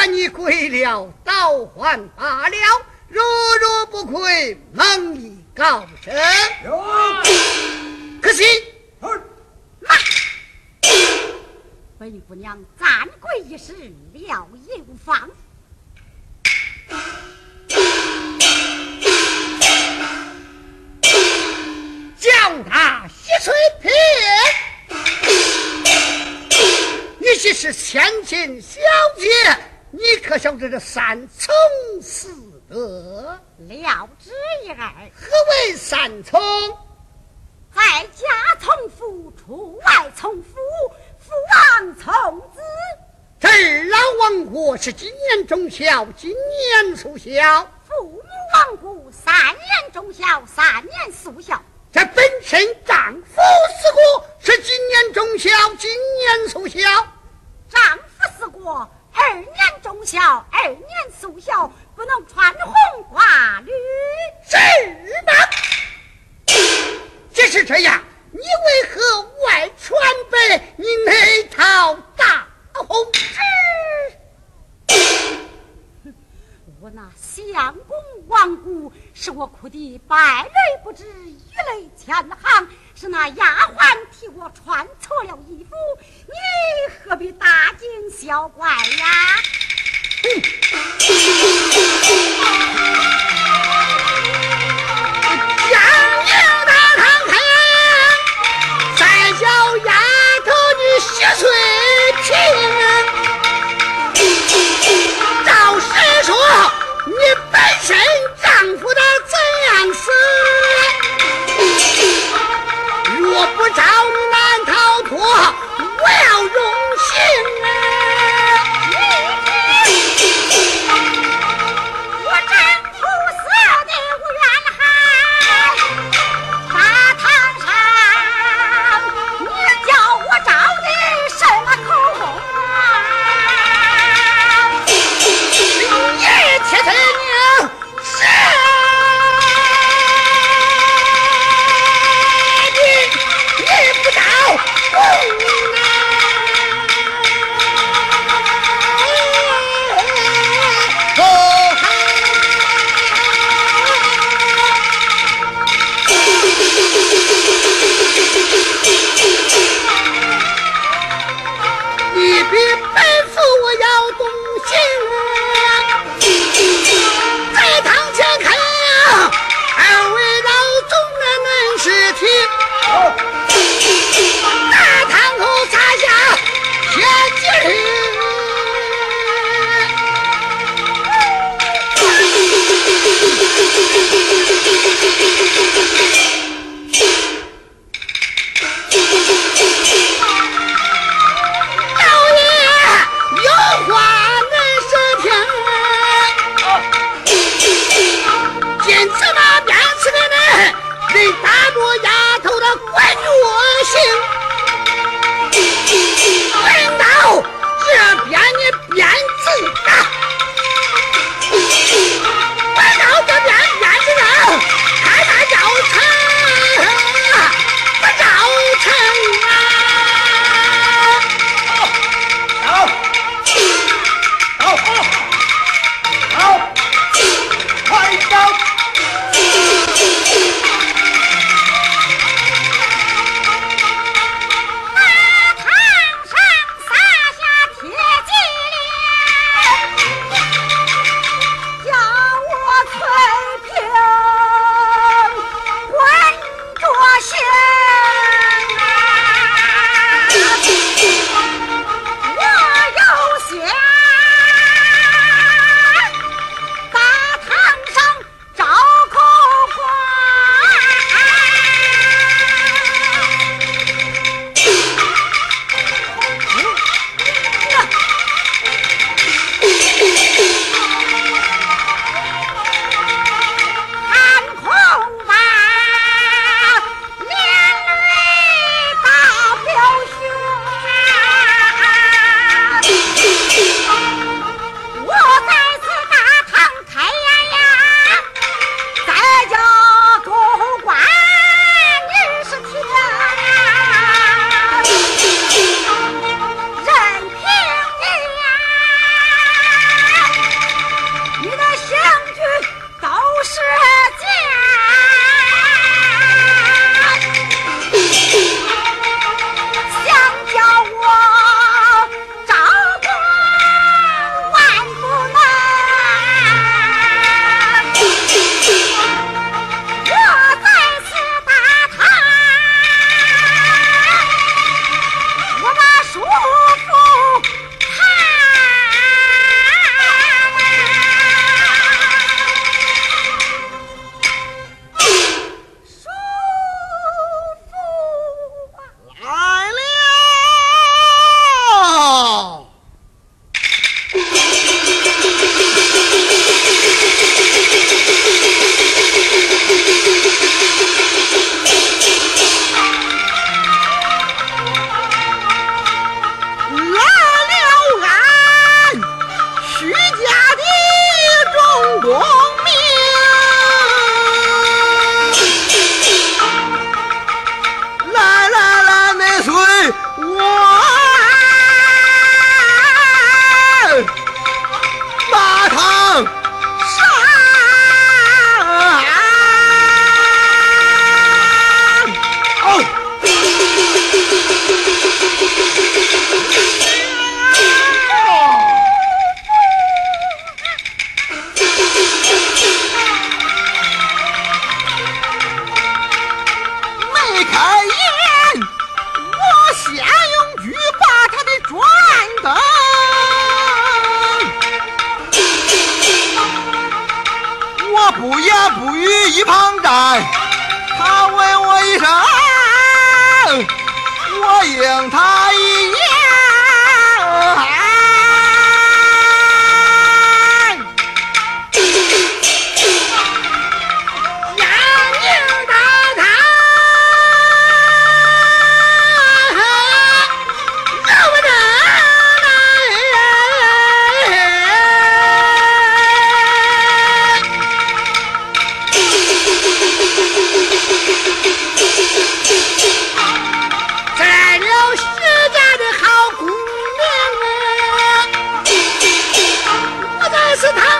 但你跪了倒还罢了，如若不愧蒙毅高升，可惜。本姑娘暂跪一时，了也无妨。将他洗水撇。你既是千金小姐，你可晓得这三从四德？了知一二。何为三从？在家从父，出外从夫，父王从子。这儿老王国是今年中孝，今年速孝。父母亡故，三年忠孝，三年速孝。这本身丈夫死过，是今年忠孝，今年速孝。丈夫死过，二年忠孝，二年速孝，不能穿红挂绿。是吗？既是这样，你为何外传呗？你那套大红纸？我那相公亡故，是我哭的百泪不止，一泪千行。是那丫鬟替我穿错了衣服，你何必大惊小怪呀？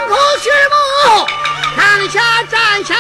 不许动躺下站起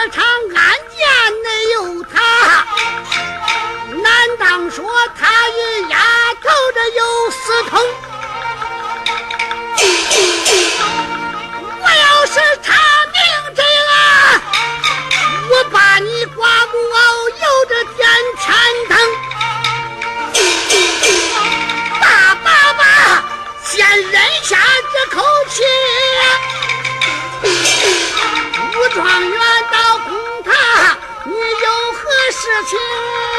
这场案件没有他，难道说他与丫头这有私通？一走。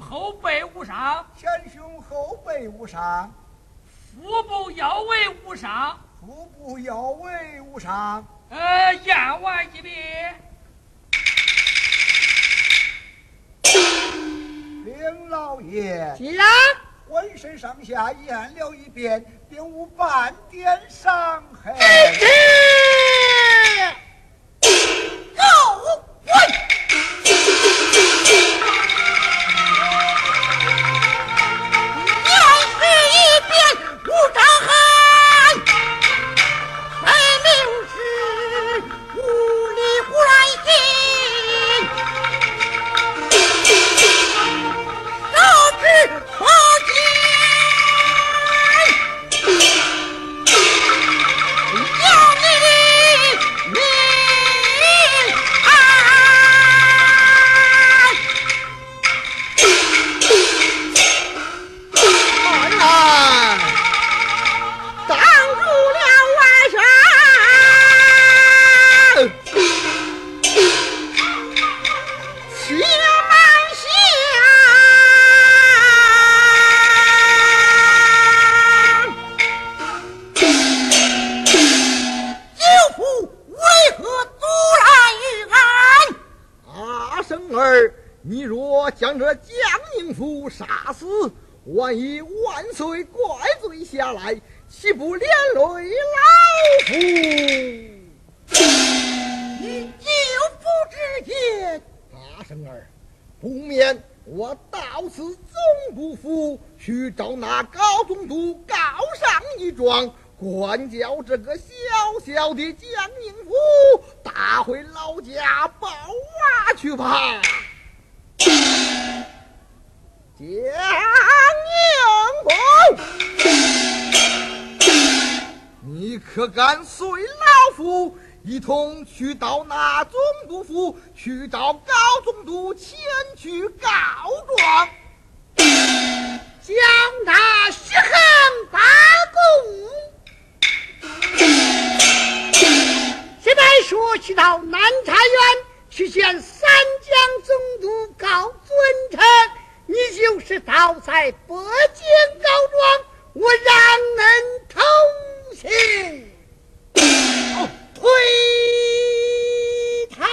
后背无伤，前胸后背无伤，腹部腰围无伤，腹部腰围无伤。呃，验完一遍。林老爷，既然浑身上下验了一遍，并无半点伤痕。宁府杀死，万一万岁怪罪下来，岂不连累老夫？以舅父之言，阿生儿，不免我到此总督府去找那高总督告上一状，管教这个小小的江宁府，打回老家抱娃去吧。江宁府，你可敢随老夫一同去到那总督府去找高总督前去告状？将那血恨八公，现在说去到南茶园去见三江总督高尊臣，你就是倒在北京告状，我让人偷情。推他。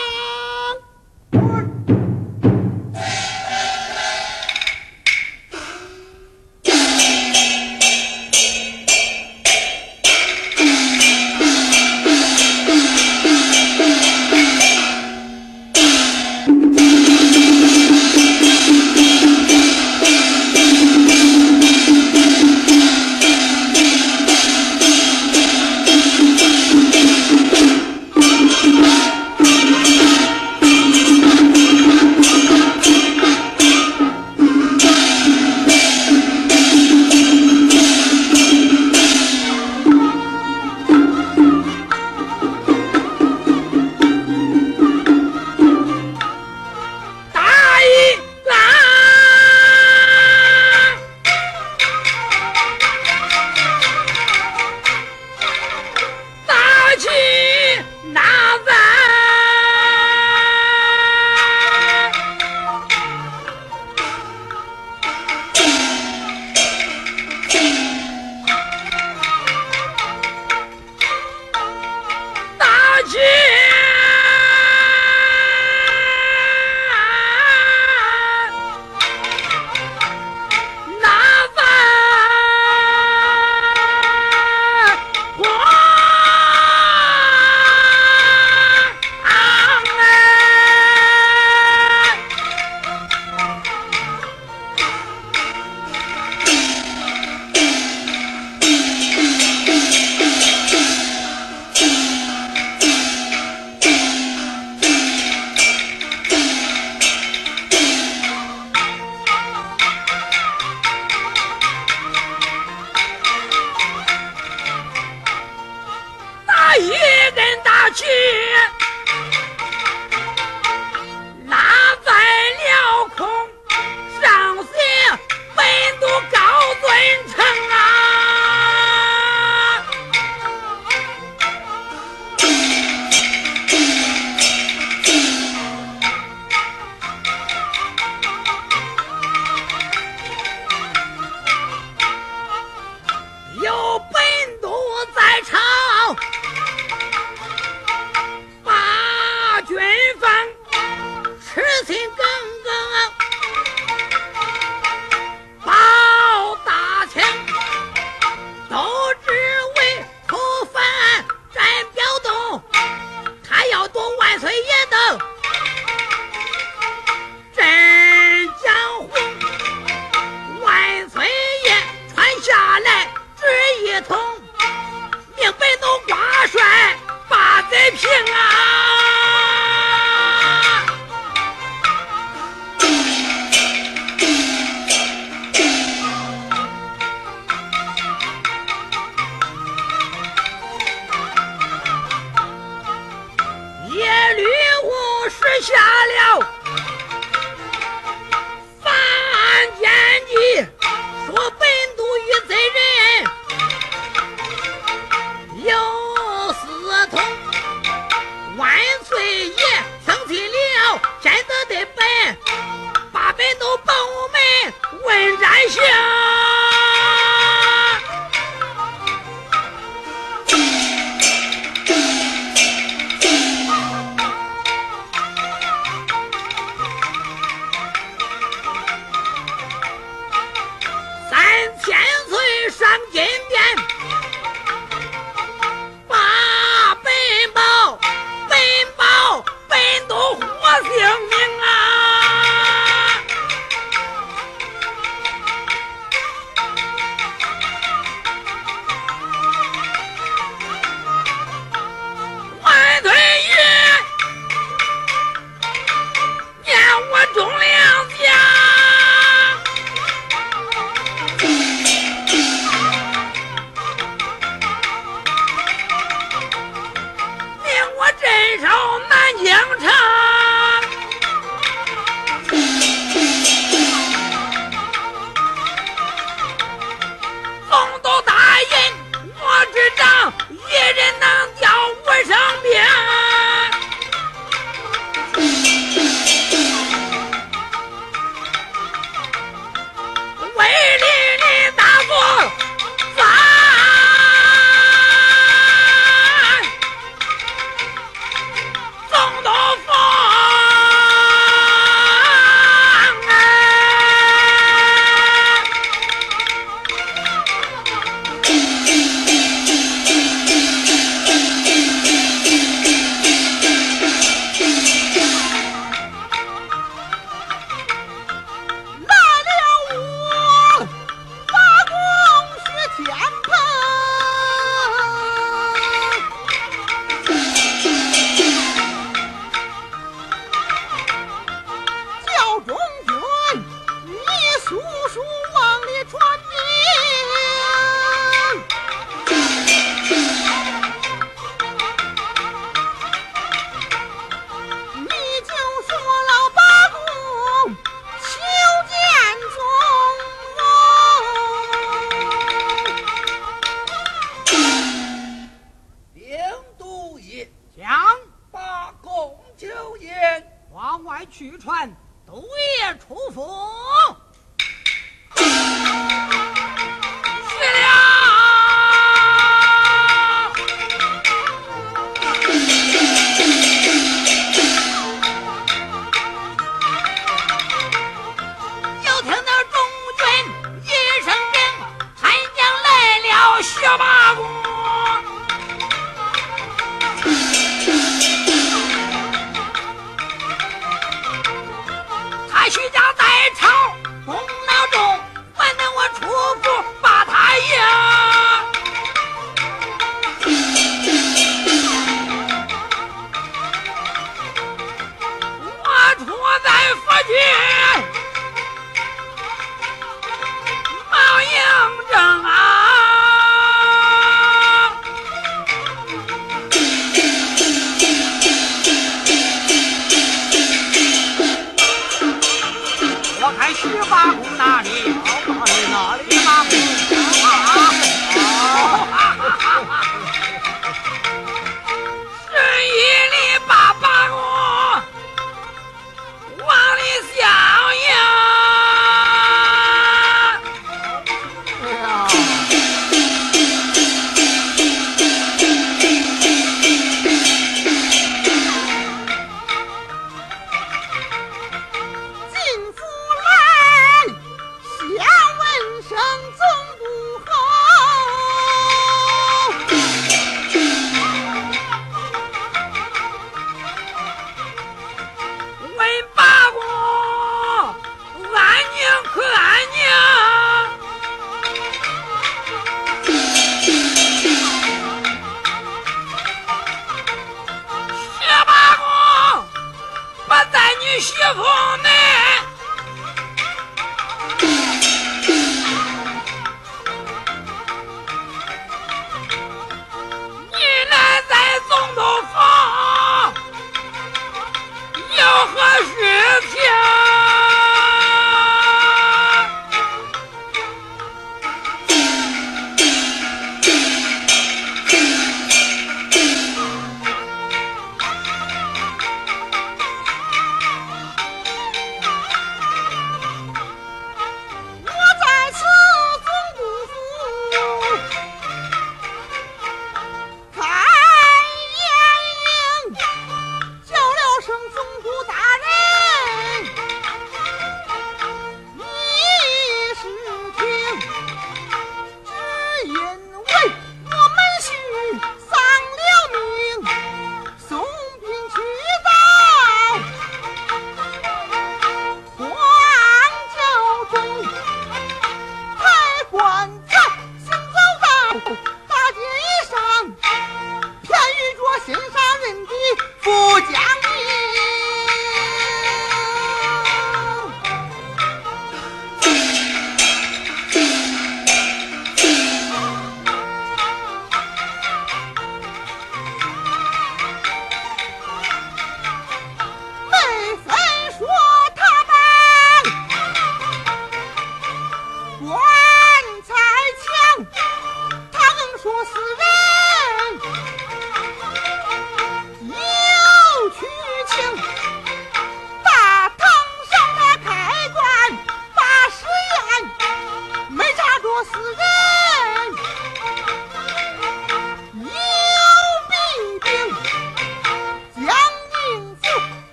amargo!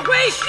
先回徐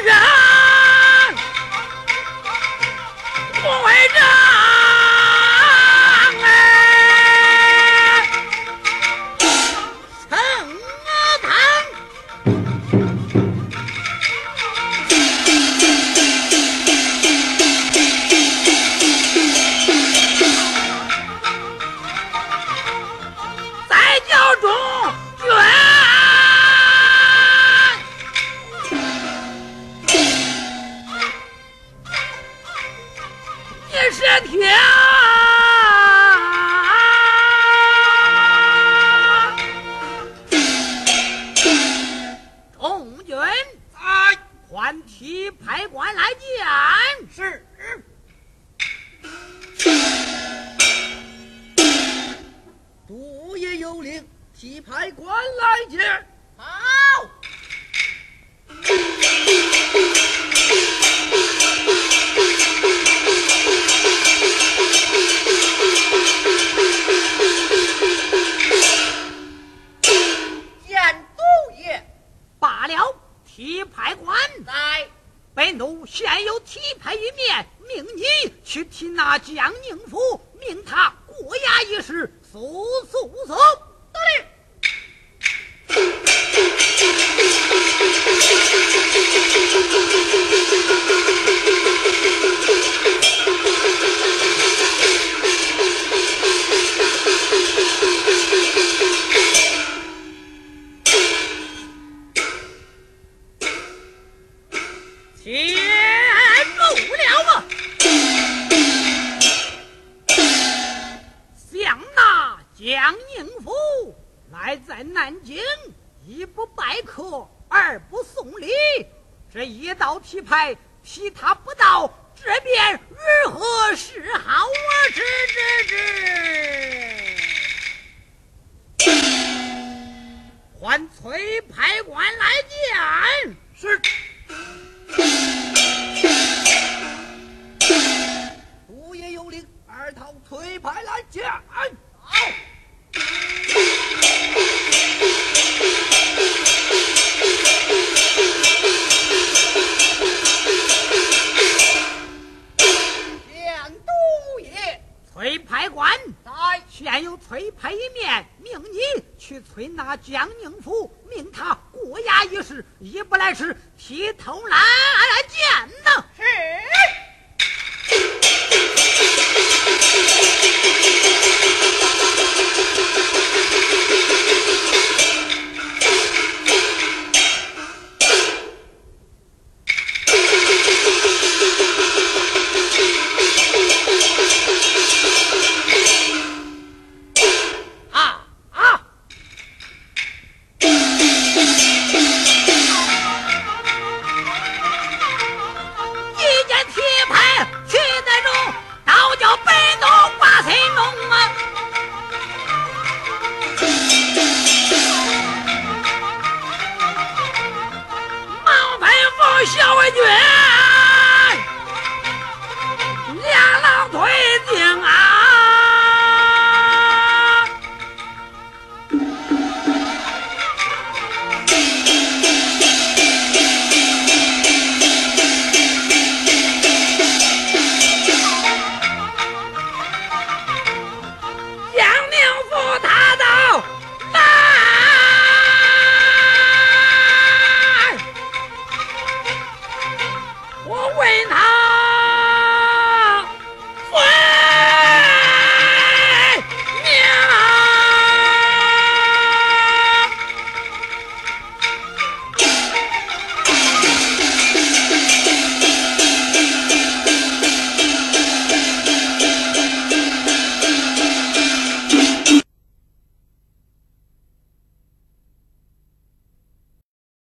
Eliza!